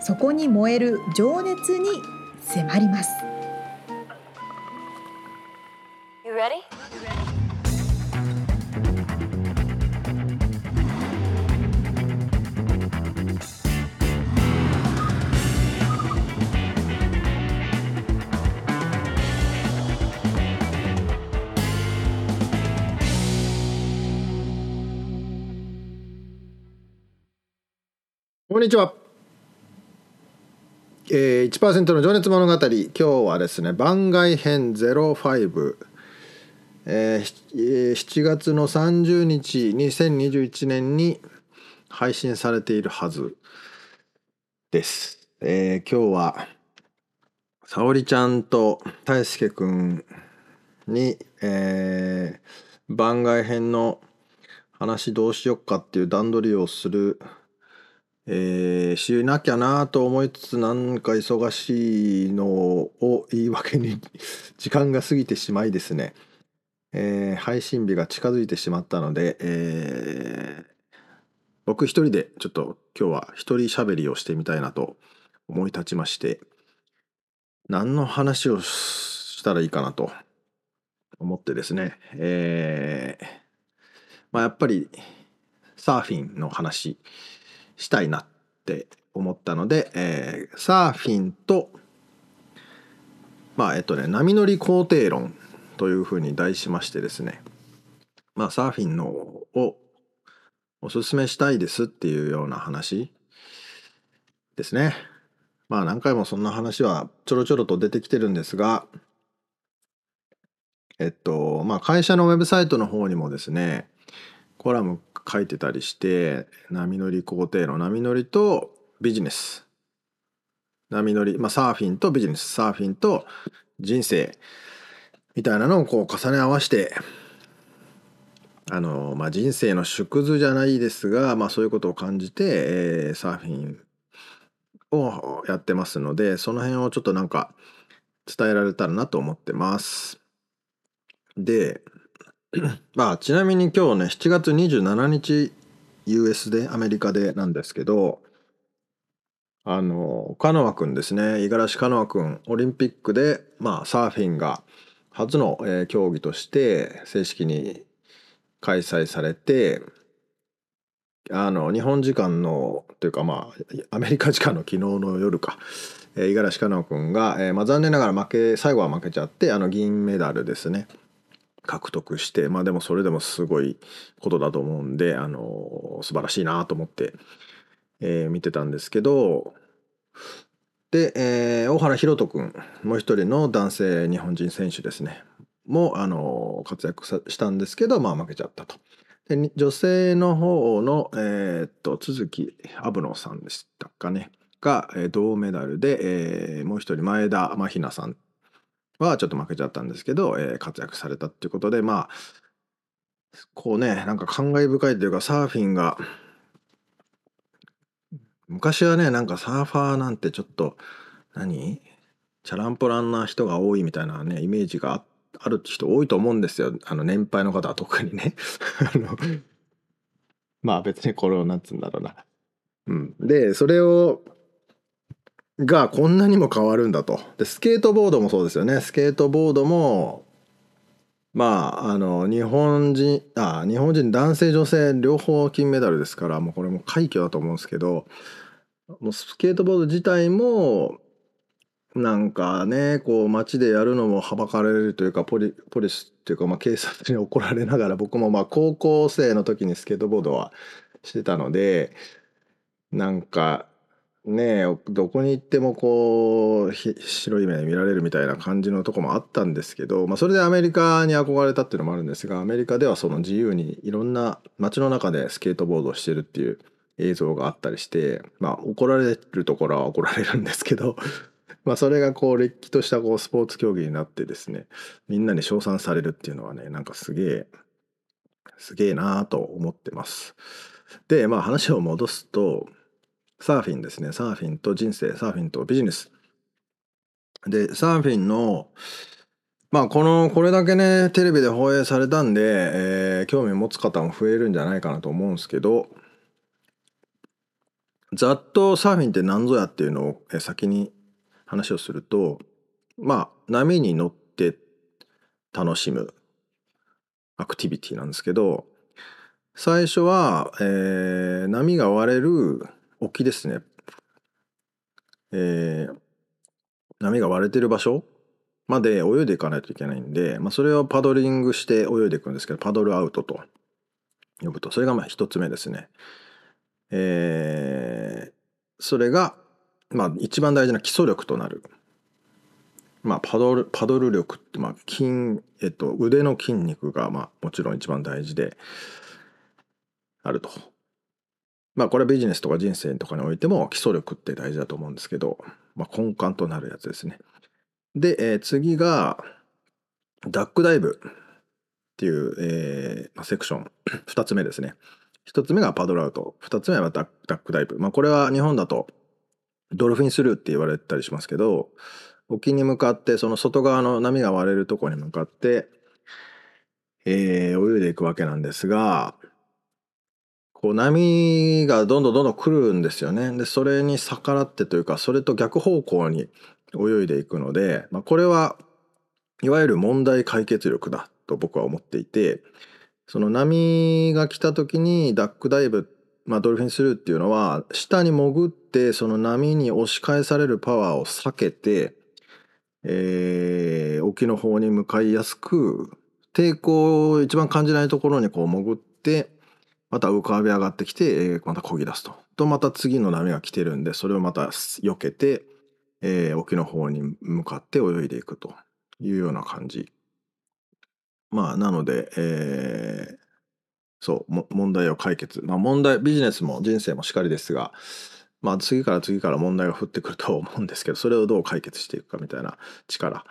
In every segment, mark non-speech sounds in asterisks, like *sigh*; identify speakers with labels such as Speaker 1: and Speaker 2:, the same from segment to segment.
Speaker 1: そこに燃える情熱に迫ります。You ready?
Speaker 2: こんにちは。えー、1%の情熱物語。今日はですね番外編05、えー、7月の30日2021年に配信されているはずです、えー、今日は沙織ちゃんと大輔くんに、えー、番外編の話どうしよっかっていう段取りをするえー、しなきゃなと思いつつなんか忙しいのを言い訳に時間が過ぎてしまいですね、えー、配信日が近づいてしまったので、えー、僕一人でちょっと今日は一人喋りをしてみたいなと思い立ちまして何の話をしたらいいかなと思ってですね、えー、まあやっぱりサーフィンの話。したいなって思ったので、えー、サーフィンとまあえっとね波乗り工程論というふうに題しましてですねまあサーフィンのをおすすめしたいですっていうような話ですね。まあ何回もそんな話はちょろちょろと出てきてるんですがえっとまあ会社のウェブサイトの方にもですねコラム書いてたりして波乗り工程の波乗りとビジネス。波乗り、まあ、サーフィンとビジネス。サーフィンと人生みたいなのをこう重ね合わせてあの、まあ、人生の縮図じゃないですが、まあ、そういうことを感じて、えー、サーフィンをやってますのでその辺をちょっとなんか伝えられたらなと思ってます。で *clears throat* まあちなみに今日ね7月27日 US でアメリカでなんですけどあのカノア君ですね。五十嵐カノア君オリンピックでまあサーフィンが初の、えー、競技として正式に開催されてあの日本時間のというかまあアメリカ時間の昨日の夜か。五十嵐カノア君が、えーまあ、残念ながら負け最後は負けちゃってあの銀メダルですね。獲得してまあでもそれでもすごいことだと思うんであの素晴らしいなと思って、えー、見てたんですけどで、えー、大原宏斗君もう一人の男性日本人選手ですねもあの活躍したんですけどまあ負けちゃったと。で女性の方の、えー、っと都築アブノさんでしたかねが、え、銅メダルで、えー、もう一人前田真雛さんはちょっと負けちゃったんですけど、えー、活躍されたっていうことでまあこうねなんか感慨深いというかサーフィンが昔はねなんかサーファーなんてちょっと何？チャランポランな人が多いみたいなねイメージがある人多いと思うんですよ。あの年配の方は特にね。*laughs* あのまあ別にこれをなんつうんだろうな。うん、でそれをがこんなにも変わるんだと。でスケートボードもそうですよね。スケートボードもまああの日本人あ日本人男性女性両方金メダルですからもうこれも快挙だと思うんですけどもうスケートボード自体もなんかねこう街でやるのもはばかれるというかポリポリスっていうか、まあ、警察に怒られながら僕もまあ高校生の時にスケートボードはしてたのでなんかねえどこに行ってもこう白い目で見られるみたいな感じのとこもあったんですけど、まあ、それでアメリカに憧れたっていうのもあるんですがアメリカではその自由にいろんな街の中でスケートボードをしてるっていう映像があったりしてまあ怒られるところは怒られるんですけど *laughs* まあそれがこうれっきとしたこうスポーツ競技になってですねみんなに称賛されるっていうのはねなんかすげえすげえなーと思ってます。でまあ話を戻すとサーフィンですね。サーフィンと人生サーフィンとビジネス。でサーフィンのまあこのこれだけねテレビで放映されたんで、えー興味持つ方も増えるんじゃないかなと思うんですけどざっとサーフィンって何ぞやっていうのを先に話をするとまあ波に乗って楽しむアクティビティなんですけど最初は、えー波が割れる沖ですね、えー波が割れてる場所まで泳いでいかないといけないんで、まあ、それをパドリングして泳いでいくんですけどパドルアウトと呼ぶとそれがまあ一つ目ですね。えーそれが、まあ、一番大事な基礎力となる、まあ、パドルパドル力って、まあ筋えっと、腕の筋肉が、まあ、もちろん一番大事であると。まあこれはビジネスとか人生とかにおいても基礎力って大事だと思うんですけど、まあ、根幹となるやつですね。で、えー次がダックダイブっていう、えーまあ、セクション *coughs* 2つ目ですね。1つ目がパドルアウト2つ目はダックダイブ。まあこれは日本だとドルフィンスルーって言われたりしますけど沖に向かってその外側の波が割れるところに向かって、えー泳いでいくわけなんですがこう波がどんどんどんどん来るんですよね。でそれに逆らってというかそれと逆方向に泳いでいくので、まあ、これはいわゆる問題解決力だと僕は思っていてその波が来た時にダックダイブ、まあ、ドルフィンスルーっていうのは下に潜ってその波に押し返されるパワーを避けて、えー沖の方に向かいやすく抵抗を一番感じないところにこう潜ってまた浮かび上がってきて、えーまた漕ぎ出すと。とまた次の波が来てるんでそれをまた避けて、えー沖の方に向かって泳いでいくというような感じ。まあなので、えーそう問題を解決まあ問題ビジネスも人生もしかりですがまあ次から次から問題が降ってくると *laughs* 思うんですけどそれをどう解決していくかみたいな力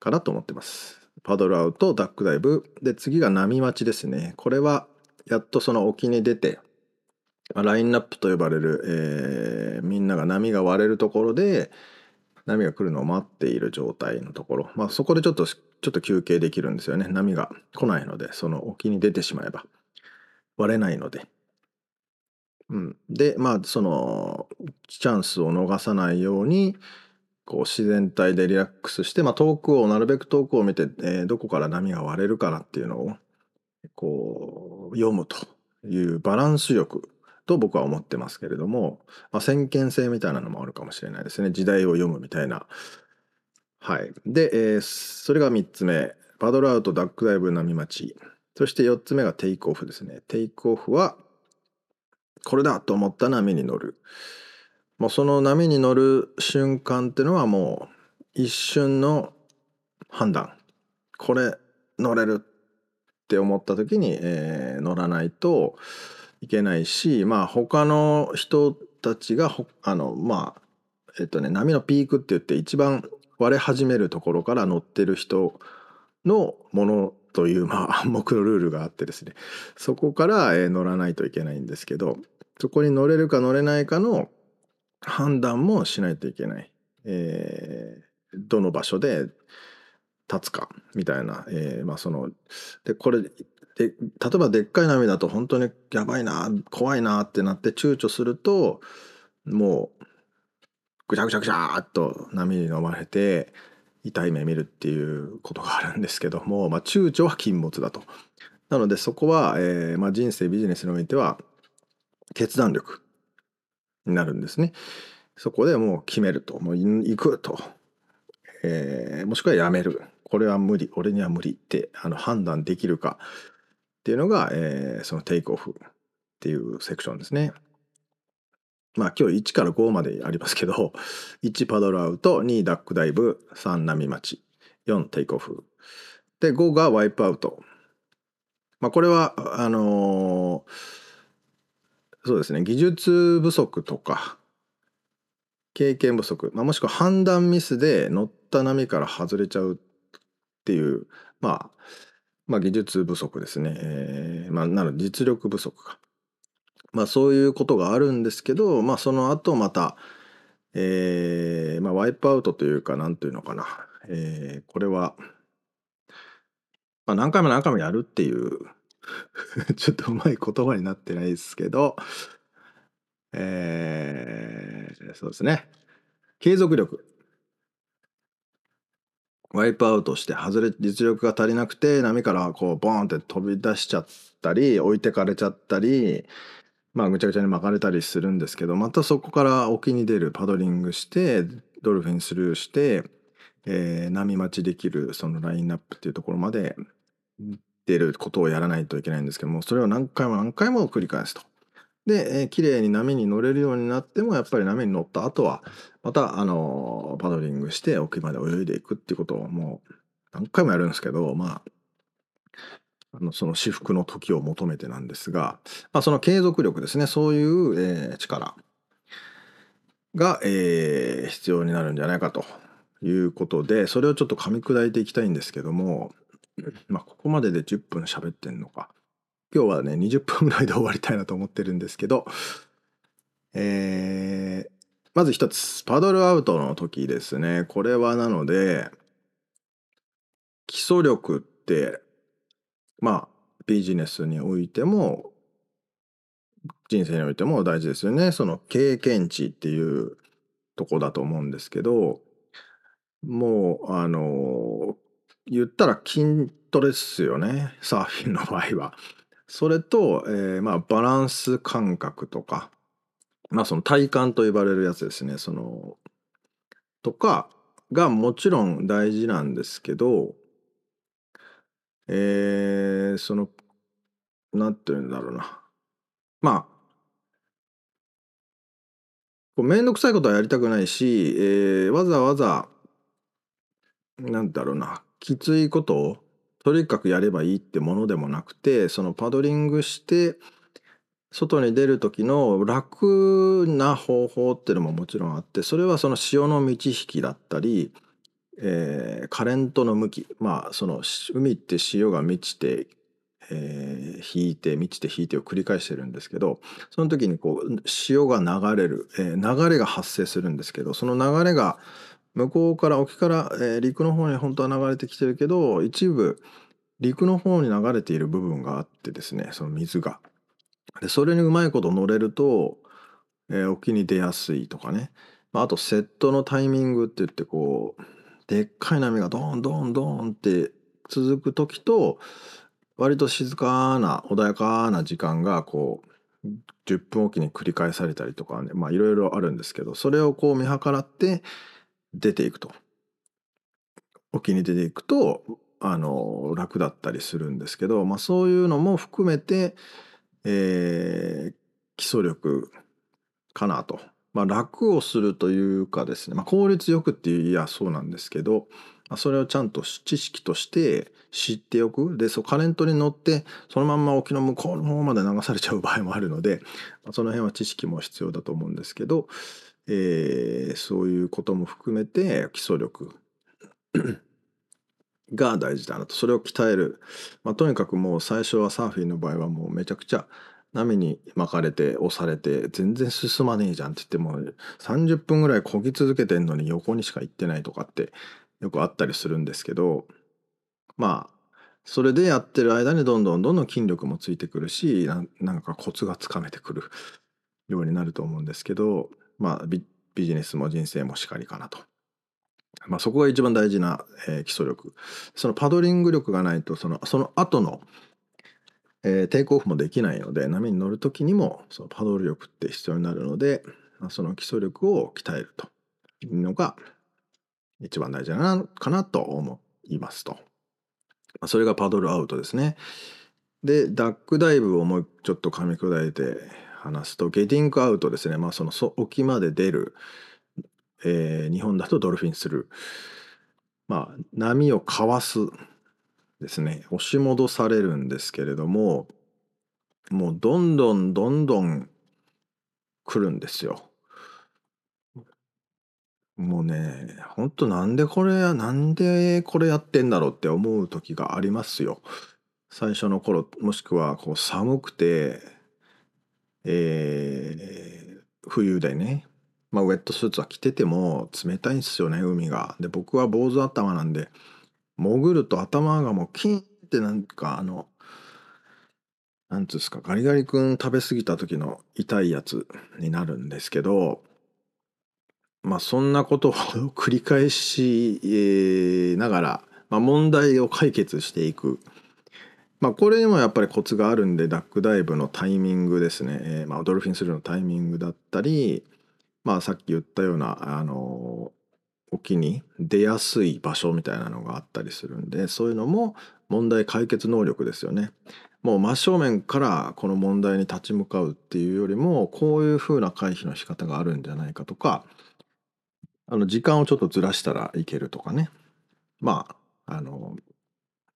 Speaker 2: かなと思ってます。パドルアウトダックダイブで次が波待ちですねこれはやっとその沖に出てまあラインナップと呼ばれる、えーみんなが波が割れるところで波が来るのを待っている状態のところ、まあ、そこでちょっとちょっと休憩できるんですよね。波が来ないのでその沖に出てしまえば。割れないので。うん、でまあそのチャンスを逃さないようにこう自然体でリラックスして、まあ、遠くをなるべく遠くを見て、えーどこから波が割れるかなっていうのをこう読むというバランス力と僕は思ってますけれども、まあ、先見性みたいなのもあるかもしれないですね。時代を読むみたいな。はい、で、えーそれが3つ目。パドルアウトダックダイブ波待ち。そして4つ目がテイクオフですね。テイクオフはこれだと思った波に乗る。もうその波に乗る瞬間っていうのはもう一瞬の判断。これ乗れる。って思った時に、えー乗らないといけないしまあ他の人たちがあのまあえっとね波のピークって言って一番割れ始めるところから乗ってる人のものというまあ *laughs* 暗黙のルールがあってですねそこから、えー乗らないといけないんですけどそこに乗れるか乗れないかの判断もしないといけない。えーどの場所で立つかみたいな、えーまあそのでこれで例えばでっかい波だと本当にやばいな怖いなってなって躊躇するともうぐちゃぐちゃぐちゃっと波に飲まれて痛い目見るっていうことがあるんですけども、まあ、躊躇は禁物だと。なのでそこは、えーまあ、人生ビジネスにおいては決断力になるんですね。そこでもう決めるともう行くと、えーもしくはやめるこれは無理俺には無理ってあの判断できるかっていうのが、えーそのテイクオフっていうセクションですね。まあ今日1から5までありますけど *laughs* 1パドルアウト2ダックダイブ3波待ち4テイクオフで5がワイプアウト。まあこれはあのーそうですね技術不足とか経験不足、まあ、もしくは判断ミスで乗った波から外れちゃうっていう、まあ、まあ技術不足ですね、えー、まあなの実力不足か。まあそういうことがあるんですけどまあその後またえー、まあワイプアウトというか何というのかな、えー、これは、まあ、何回も何回もやるっていう *laughs* ちょっとうまい言葉になってないですけどえー、そうですね。継続力。ワイプアウトして外れ実力が足りなくて波からこうボーンって飛び出しちゃったり置いてかれちゃったりまあぐちゃぐちゃに巻かれたりするんですけどまたそこから沖に出るパドリングしてドルフィンスルーして、えー、波待ちできるそのラインナップっていうところまで出ることをやらないといけないんですけどもそれを何回も何回も繰り返すと。で、えー、綺麗に波に乗れるようになってもやっぱり波に乗った後はまたあのパドリングして沖まで泳いでいくっていうことをもう何回もやるんですけどまああのその至福の時を求めてなんですが、まあ、その継続力ですね。そういう、えー、力が、えー、必要になるんじゃないかということでそれをちょっと噛み砕いていきたいんですけども、まあ、ここまでで10分喋ってんのか。今日はね20分ぐらいで終わりたいなと思ってるんですけど、えー、まず一つパドルアウトの時ですね。これはなので基礎力ってまあビジネスにおいても人生においても大事ですよね。その経験値っていうとこだと思うんですけどもうあの言ったら筋トレですよね。サーフィンの場合は。それと、えー、まあバランス感覚とかまあその体感と呼ばれるやつですねそのとかがもちろん大事なんですけどえー、その、なんて言うんだろうな。まあ、こうめんどくさいことはやりたくないし、えー、わざわざ、なんだろうな、きついことをとにかくやればいいってものでもなくて、そのパドリングして、外に出る時の楽な方法っていうのももちろんあってそれはその潮の満ち引きだったりえー、カレントの向きまあその海って潮が満ちて、えー、引いて満ちて引いてを繰り返してるんですけどその時にこう潮が流れる、えー、流れが発生するんですけどその流れが向こうから沖から、えー、陸の方に本当は流れてきてるけど一部陸の方に流れている部分があってですねその水が。でそれにうまいこと乗れると、えー、沖に出やすいとかね、まあ、あとセットのタイミングって言ってこうでっかい波がドンドンドンって続く時と割と静かな穏やかな時間がこう10分おきに繰り返されたりとかねまあいろいろあるんですけどそれをこう見計らって出ていくと。沖に出ていくとあの楽だったりするんですけど、まあ、そういうのも含めて、えー、基礎力かなと。まあ、楽をするというかですね、まあ、効率よくっていういやそうなんですけど、まあ、それをちゃんと知識として知っておく。でそうカレントに乗ってそのまんま沖の向こうの方まで流されちゃう場合もあるので、まあ、その辺は知識も必要だと思うんですけど、えー、そういうことも含めて基礎力 *clears throat* が大事だなと。それを鍛える、まあ、とにかくもう最初はサーフィンの場合はもうめちゃくちゃ波に巻かれて押されて全然進まねえじゃんって言っても30分ぐらい漕ぎ続けてんのに横にしか行ってないとかってよくあったりするんですけどまあそれでやってる間にどんどんどんどん筋力もついてくるしなんかコツがつかめてくるようになると思うんですけどまあビジネスも人生もしかりかなと。まあ、そこが一番大事な、えー、基礎力そのパドリング力がないとそのその後のえー、テイクオフもできないので波に乗る時にもそのパドル力って必要になるのでその基礎力を鍛えるというのが一番大事なのかなと思いますと。それがパドルアウトですね。でダックダイブをもうちょっと噛み砕いて話すとゲティングアウトですねまあその沖まで出る、えー、日本だとドルフィンするまあ波をかわすですね押し戻されるんですけれどももうどんどんどんどん来るんですよ。もうねほんとなんでこれなんでこれやってんだろうって思う時がありますよ。最初の頃もしくはこう寒くてえー、冬でねまあウェットスーツは着てても冷たいんですよね海が。で僕は坊主頭なんで潜ると頭がもうキンってなんかあのなんつうんですかガリガリ君食べ過ぎた時の痛いやつになるんですけどまあそんなことを *laughs* 繰り返し、ながら、まあ、問題を解決していく。まあこれにもやっぱりコツがあるんでダックダイブのタイミングですね、えー、まあドルフィンスルーのタイミングだったりまあさっき言ったようなあの沖に出やすい場所みたいなのがあったりするんでそういうのも問題解決能力ですよね。もう真正面からこの問題に立ち向かうっていうよりもこういうふうな回避の仕方があるんじゃないかとかあの時間をちょっとずらしたらいけるとかねまああの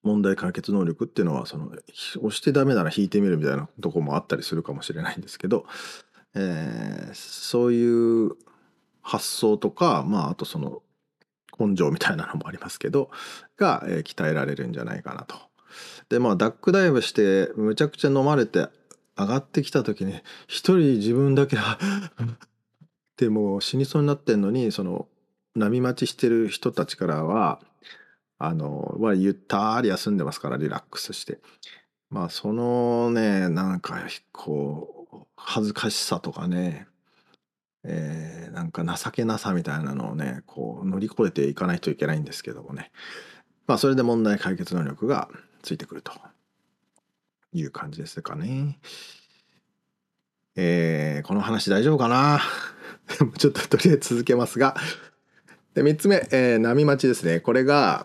Speaker 2: 問題解決能力っていうのはその押してダメなら引いてみるみたいなとこもあったりするかもしれないんですけど、えー、そういう発想とかまああとその根性みたいなのもありますけどが、えー、鍛えられるんじゃないかなと。でまあダックダイブしてむちゃくちゃ飲まれて上がってきた時に一人自分だけは *laughs* でもう死にそうになってんのにその波待ちしてる人たちからはあのはゆったり休んでますからリラックスしてまあそのねなんかこう恥ずかしさとかねえー、なんか情けなさみたいなのをねこう乗り越えていかないといけないんですけどもねまあそれで問題解決能力がついてくるという感じですかね。えー、この話大丈夫かな？*laughs* ちょっととりあえず続けますが。で、3つ目、えー、波待ちですね。これが、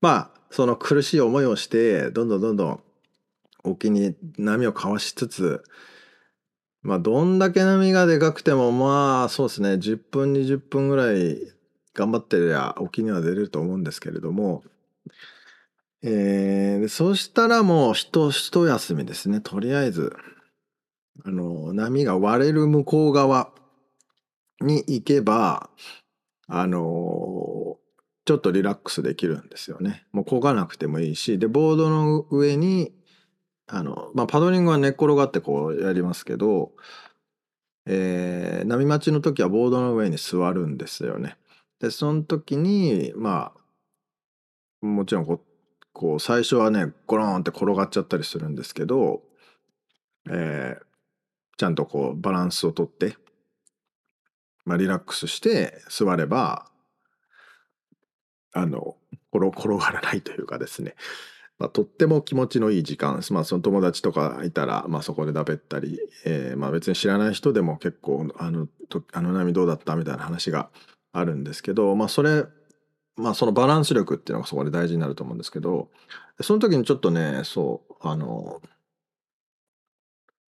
Speaker 2: まあ、その苦しい思いをして、どんどんどんどん沖に波をかわしつつ、まあ、どんだけ波がでかくても、まあ、そうですね、10分、20分ぐらい頑張ってりゃ沖には出れると思うんですけれども、えー、そしたらもう一休みですね。とりあえず、あの、波が割れる向こう側に行けば、あのちょっとリラックスできるんですよね。もう漕がなくてもいいし、で、ボードの上に、あの、まあ、パドリングは寝っ転がってこうやりますけど、えー、波待ちの時はボードの上に座るんですよね。で、その時に、まあ、もちろんこう、こう最初はね、ゴロンって転がっちゃったりするんですけど、えー、ちゃんとこうバランスをとって、まあ、リラックスして座れば、あの、転がらないというかですね、まあ、とっても気持ちのいい時間、まあ、その友達とかいたら、まあ、そこでだべったり、えー、まあ、別に知らない人でも結構あのあの波どうだったみたいな話があるんですけど、まあ、それ、まあ、そのバランス力っていうのがそこで大事になると思うんですけどその時にちょっとねそうあの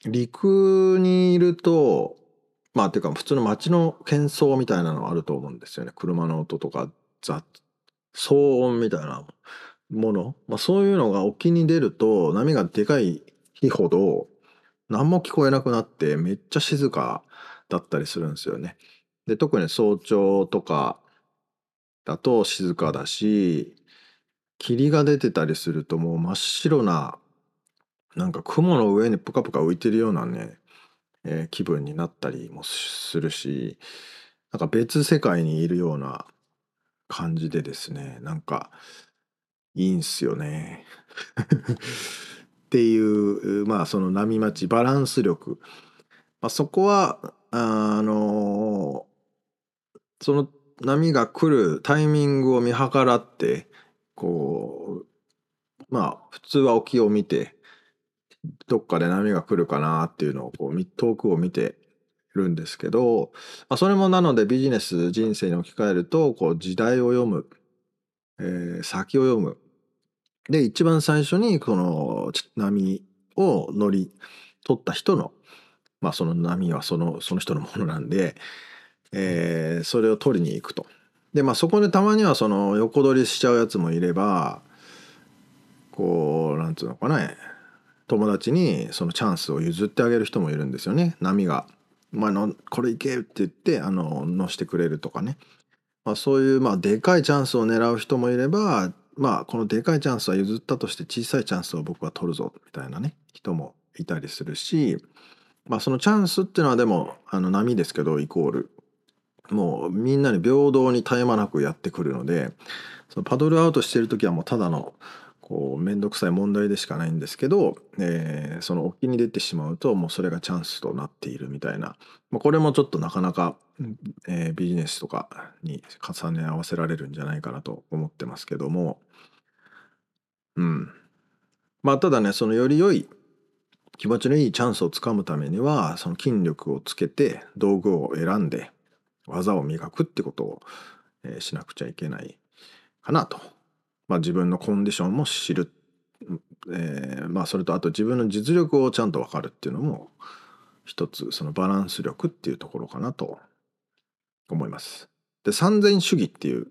Speaker 2: 陸にいるとまあっていうか普通の街の喧騒みたいなのあると思うんですよね。車の音とか雑騒音みたいなもの、まあ、そういうのが沖に出ると波がでかい日ほど何も聞こえなくなってめっちゃ静かだったりするんですよね。で特に早朝とかだと静かだし霧が出てたりするともう真っ白ななんか雲の上にプカプカ浮いてるようなねえー、気分になったりもするしなんか別世界にいるような感じでですねなんかいいんすよね。っていうまあその波待ちバランス力、まあ、そこはあのー、その波が来るタイミングを見計らってこうまあ普通は沖を見てどっかで波が来るかなっていうのをこう遠くを見てるんですけど、まあ、それもなのでビジネス人生に置き換えるとこう時代を読む、えー、先を読むで一番最初にこの波を乗り取った人のまあその波はそのその人のものなんで、えー、それを取りに行くと。でまあそこでたまにはその横取りしちゃうやつもいればこうなんつうのかな友達にそのチャンスを譲ってあげる人もいるんですよね波がまあのこれいけって言ってあの乗してくれるとかね、まあ、そういうまあでかいチャンスを狙う人もいればまあこのでかいチャンスは譲ったとして小さいチャンスを僕は取るぞみたいなね人もいたりするしまあそのチャンスっていうのはでもあの波ですけどイコール。もうみんなに平等に絶え間なくやってくるのでそのパドルアウトしてる時はもうただのこう面倒くさい問題でしかないんですけど、えー、その沖に出てしまうともうそれがチャンスとなっているみたいな、まあ、これもちょっとなかなか、えー、ビジネスとかに重ね合わせられるんじゃないかなと思ってますけどもうん。まあただね、そのより良い気持ちのいいチャンスをつかむためには、その筋力をつけて道具を選んで技を磨くってことを、えー、しなくちゃいけないかなと。まあ自分のコンディションも知る。えー、まあそれとあと自分の実力をちゃんと分かるっていうのも一つそのバランス力っていうところかなと思います。で三千主義っていう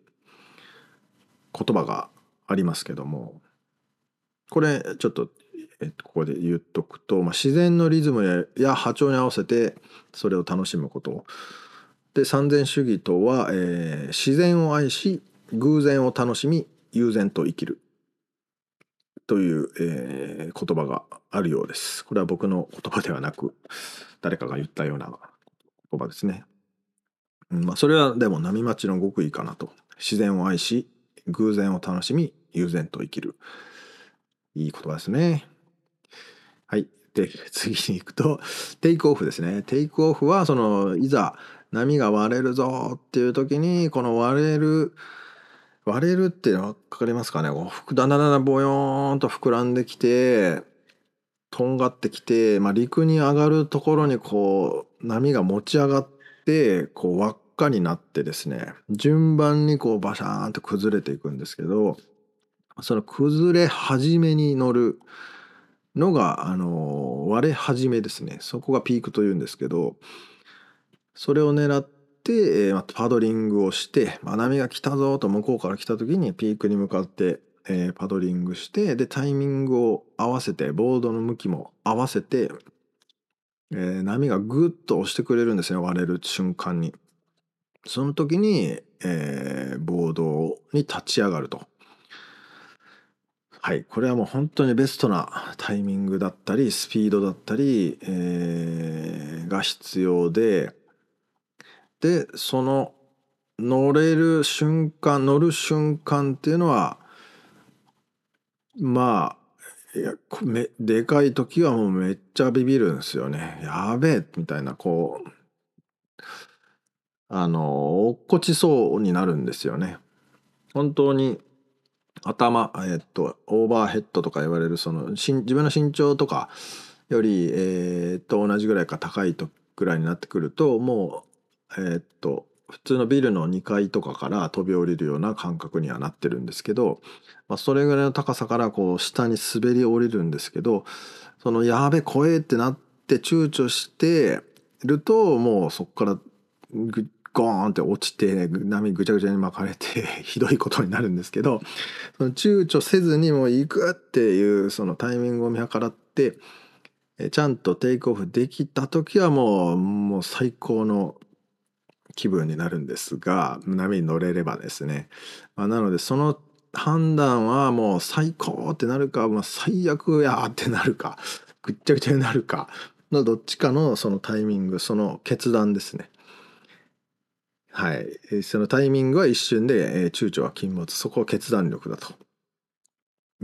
Speaker 2: 言葉がありますけどもこれちょっと、えっと、ここで言っとくと、まあ、自然のリズムや波長に合わせてそれを楽しむことで三千主義とは、えー、自然を愛し偶然を楽しみ悠然と生きるという、えー、言葉があるようです。これは僕の言葉ではなく誰かが言ったような言葉ですね。まあ、それはでも波待ちの極意かなと。自然を愛し偶然を楽しみ悠然と生きる。いい言葉ですね。はい。で、次に行くと、テイクオフですね。テイクオフは、その、いざ波が割れるぞっていう時に、この割れる、割れるって分かりますかねこうだんだんだんだんボヨーンと膨らんできて、とんがってきて、まあ、陸に上がるところにこう、波が持ち上がって、こう輪っかになってですね、順番にこうバシャーンと崩れていくんですけど、その崩れ始めに乗るのが、あの、割れ始めですね。そこがピークというんですけど、それを狙って、えー、パドリングをして、まあ、波が来たぞと向こうから来た時にピークに向かって、えー、パドリングして、で、タイミングを合わせて、ボードの向きも合わせて、えー、波がぐっと押してくれるんですね、割れる瞬間に。その時に、えー、ボードに立ち上がると。はい、これはもう本当にベストなタイミングだったりスピードだったり、えー、が必要ででその乗れる瞬間乗る瞬間っていうのはまあいやめでかい時はもうめっちゃビビるんですよね。やべえみたいなこうあの落っこちそうになるんですよね。本当に頭、えっと、オーバーヘッドとか言われるその自分の身長とかより、えー、と同じぐらいか高いとぐらいになってくるともう、えー、っと普通のビルの2階とかから飛び降りるような感覚にはなってるんですけど、まあ、それぐらいの高さからこう下に滑り降りるんですけどそのやべ怖えってなって躊躇してるともうそこからゴーンって落ちて波ぐちゃぐちゃに巻かれて *laughs* ひどいことになるんですけどその躊躇せずにもう行くっていうそのタイミングを見計らってちゃんとテイクオフできた時はもうもう最高の気分になるんですが波に乗れればですね、まあ、なのでその判断はもう最高ってなるか、まあ、最悪やってなるかぐっちゃぐちゃになるかのどっちかのそのタイミングその決断ですねはい。そのタイミングは一瞬で、えー、躊躇は禁物。そこは決断力だと。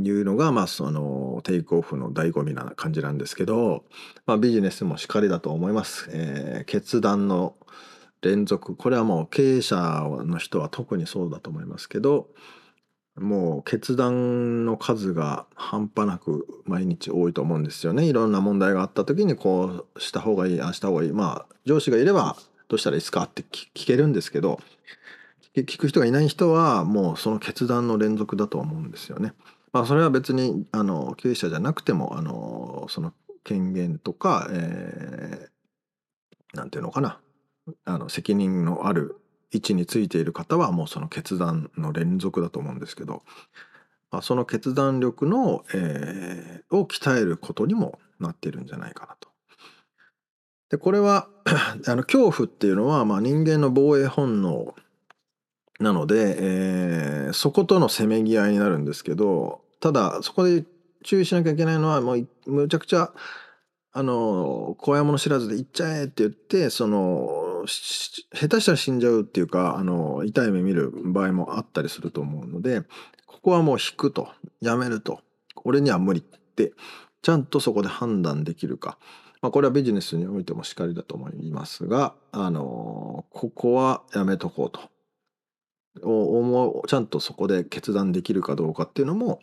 Speaker 2: いうのが、まあ、その、テイクオフの醍醐味な感じなんですけど、まあ、ビジネスもしかりだと思います。えー、決断の連続。これはもう経営者の人は特にそうだと思いますけど、もう決断の数が半端なく毎日多いと思うんですよね。いろんな問題があった時にこうした方がいい、ああした方がいい。まあ上司がいればどうしたらいいですかって聞けるんですけど聞く人がいない人はもうその決断の連続だと思うんですよね。まあ、それは別にあの経営者じゃなくてもあのその権限とか、えー、ていうのかなあの責任のある位置についている方はもうその決断の連続だと思うんですけど、まあ、その決断力の、えー、を鍛えることにもなっているんじゃないかなと。でこれは *coughs* あの恐怖っていうのは、まあ、人間の防衛本能なので、えー、そことのせめぎ合いになるんですけどただそこで注意しなきゃいけないのはもうむちゃくちゃあの怖いもの知らずで行っちゃえって言ってその下手したら死んじゃうっていうかあの痛い目見る場合もあったりすると思うのでここはもう引くとやめると俺には無理ってちゃんとそこで判断できるか、まあ、これはビジネスにおいてもしかりだと思いますがあのここはやめとこうと。をちゃんとそこで決断できるかどうかっていうのも、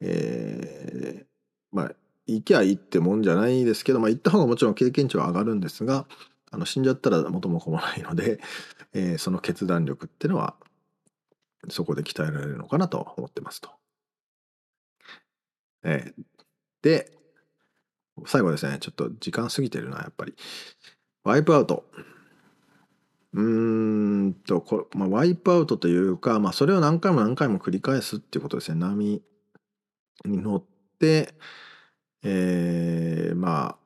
Speaker 2: えー、まあ行きゃいいってもんじゃないですけど、まあ、行った方がもちろん経験値は上がるんですがあの死んじゃったら元も子もないので、*laughs* えー、その決断力っていうのはそこで鍛えられるのかなと思ってますと。えー、で最後ですねちょっと時間過ぎてるなやっぱり。ワイプアウト。うーんとこれ、まあ、ワイプアウトというか、まあ、それを何回も何回も繰り返すっていうことですね。波に乗って、えー、まあ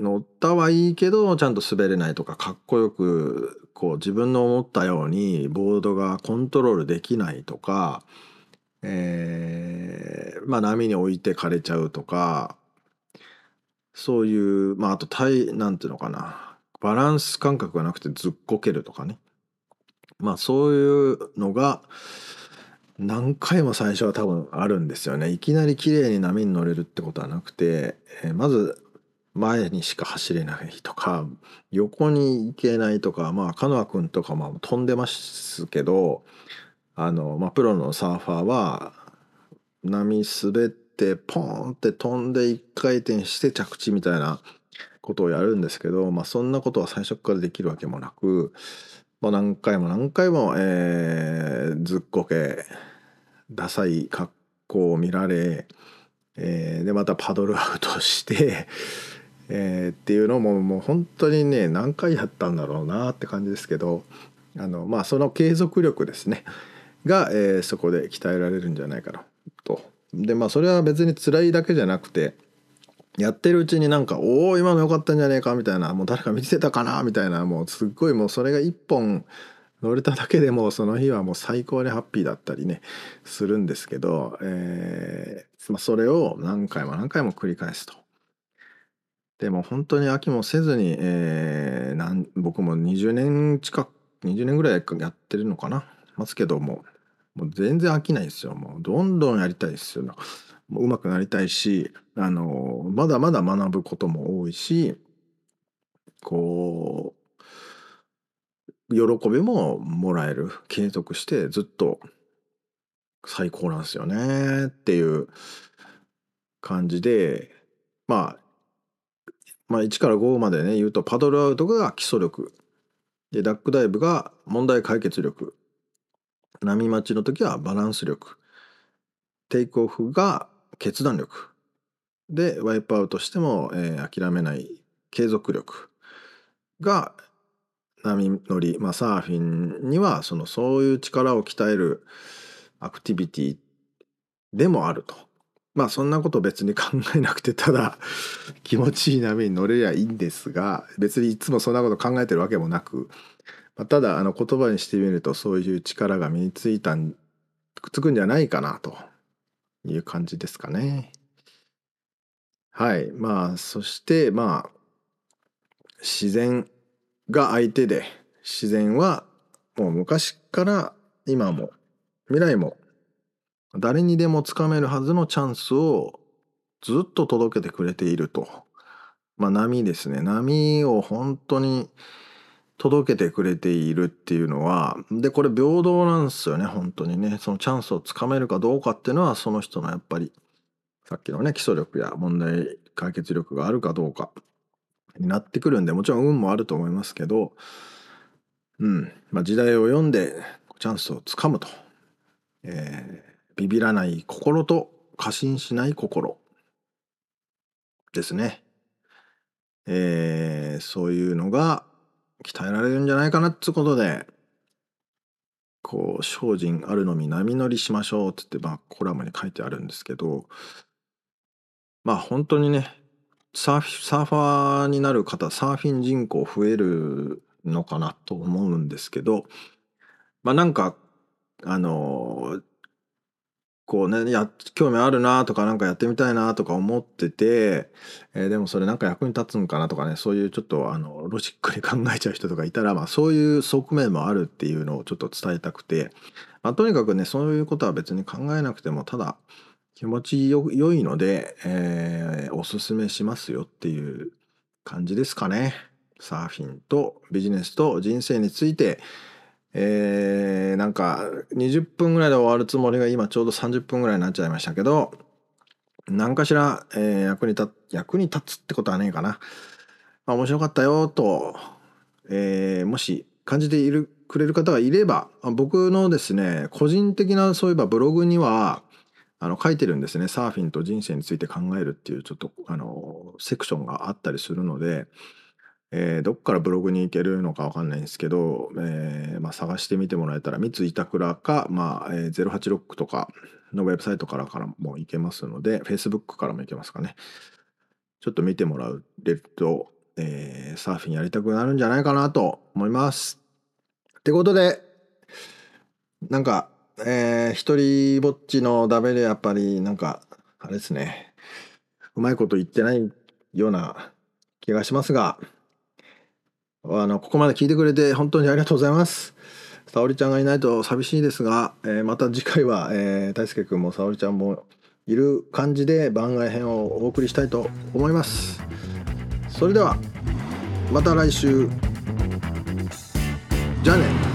Speaker 2: 乗ったはいいけどちゃんと滑れないとかかっこよくこう自分の思ったようにボードがコントロールできないとか、えー、まあ波に置いてかれちゃうとかそういうまああと体なんていうのかなバランス感覚がなくてずっこけるとかね。まあそういうのが何回も最初は多分あるんですよね。いきなり綺麗に波に乗れるってことはなくて、えー、まず前にしか走れないとか横に行けないとかまあカノア君とかも飛んでますけどあの、まあ、プロのサーファーは波滑ってポーンって飛んで一回転して着地みたいなことをやるんですけど、まあ、そんなことは最初からできるわけもなく、まあ、何回も何回も、えー、ずっこけダサい格好を見られ、えー、でまたパドルアウトしてえー、っていうのももう本当にね何回やったんだろうなって感じですけどあのまあその継続力ですねが、えー、そこで鍛えられるんじゃないかなと。でまあそれは別に辛いだけじゃなくてやってるうちになんか「おお今の良かったんじゃねえか」みたいなもう誰か見てたかなみたいなもうすっごいもうそれが一本乗れただけでもその日はもう最高にハッピーだったりねするんですけど、えーまあ、それを何回も何回も繰り返すと。でも本当に飽きもせずに、えー、なん僕も20年近く20年ぐらいやってるのかな。ますけどももう全然飽きないですよ。もうどんどんやりたいですよ。もう上手くなりたいしあのまだまだ学ぶことも多いしこう喜びももらえる。継続してずっと最高なんですよね。っていう感じでまあまあ、1から5までね言うとパドルアウトが基礎力。でダックダイブが問題解決力。波待ちの時はバランス力。テイクオフが決断力。でワイプアウトしても、えー、諦めない継続力。が波乗り、まあ、サーフィンにはそのそういう力を鍛えるアクティビティでもあると。まあそんなこと別に考えなくてただ *laughs* 気持ちいい波に乗れりゃいいんですが別にいつもそんなこと考えてるわけもなく、まあ、ただあの言葉にしてみるとそういう力が身についたんくっつくんじゃないかなという感じですかね。はいまあそしてまあ自然が相手で自然はもう昔から今も未来も誰にでもつかめるはずのチャンスをずっと届けてくれていると。まあ波ですね。波を本当に届けてくれているっていうのは、で、これ平等なんですよね、本当にね。そのチャンスをつかめるかどうかっていうのは、その人のやっぱり、さっきのね、基礎力や問題解決力があるかどうかになってくるんで、もちろん運もあると思いますけど、うん、まあ時代を読んでチャンスをつかむと。えービビらない心と過信しない心ですね。えー、そういうのが鍛えられるんじゃないかなってことでこう精進あるのみ波乗りしましょうってってまあコラムに書いてあるんですけどまあ本当にねサーフサーファーになる方サーフィン人口増えるのかなと思うんですけどまあなんかあのうねや興味あるなとかなんかやってみたいなとか思ってて、えーでもそれなんか役に立つんかなとかねそういうちょっとあのロジックに考えちゃう人とかいたら、まあ、そういう側面もあるっていうのをちょっと伝えたくて、まあ、とにかくねそういうことは別に考えなくてもただ気持ちよ良いので、えーおすすめしますよっていう感じですかね。サーフィンとビジネスと人生について、えーなんか20分ぐらいで終わるつもりが今ちょうど30分ぐらいになっちゃいましたけど何かしら、えー役に立役に立つってことはねえかな。まあ、面白かったよと、えーもし感じているくれる方がいれば僕のですね個人的なそういえばブログにはあの書いてるんですねサーフィンと人生について考えるっていうちょっとあのセクションがあったりするので、えーどっからブログに行けるのかわかんないんですけど、えーまあ、探してみてもらえたら三井板倉か、まあえー、086とかのウェブサイトからからも行けますので Facebook からも行けますかねちょっと見てもらえると、えーサーフィンやりたくなるんじゃないかなと思います。ってことでなんか、えー、一人ぼっちのダメでやっぱりなんかあれですねうまいこと言ってないような気がしますがあのここまで聞いてくれて本当にありがとうございます。沙織ちゃんがいないと寂しいですが、えーまた次回は、えー、大輔君も沙織ちゃんもいる感じで番外編をお送りしたいと思います。それではまた来週じゃあね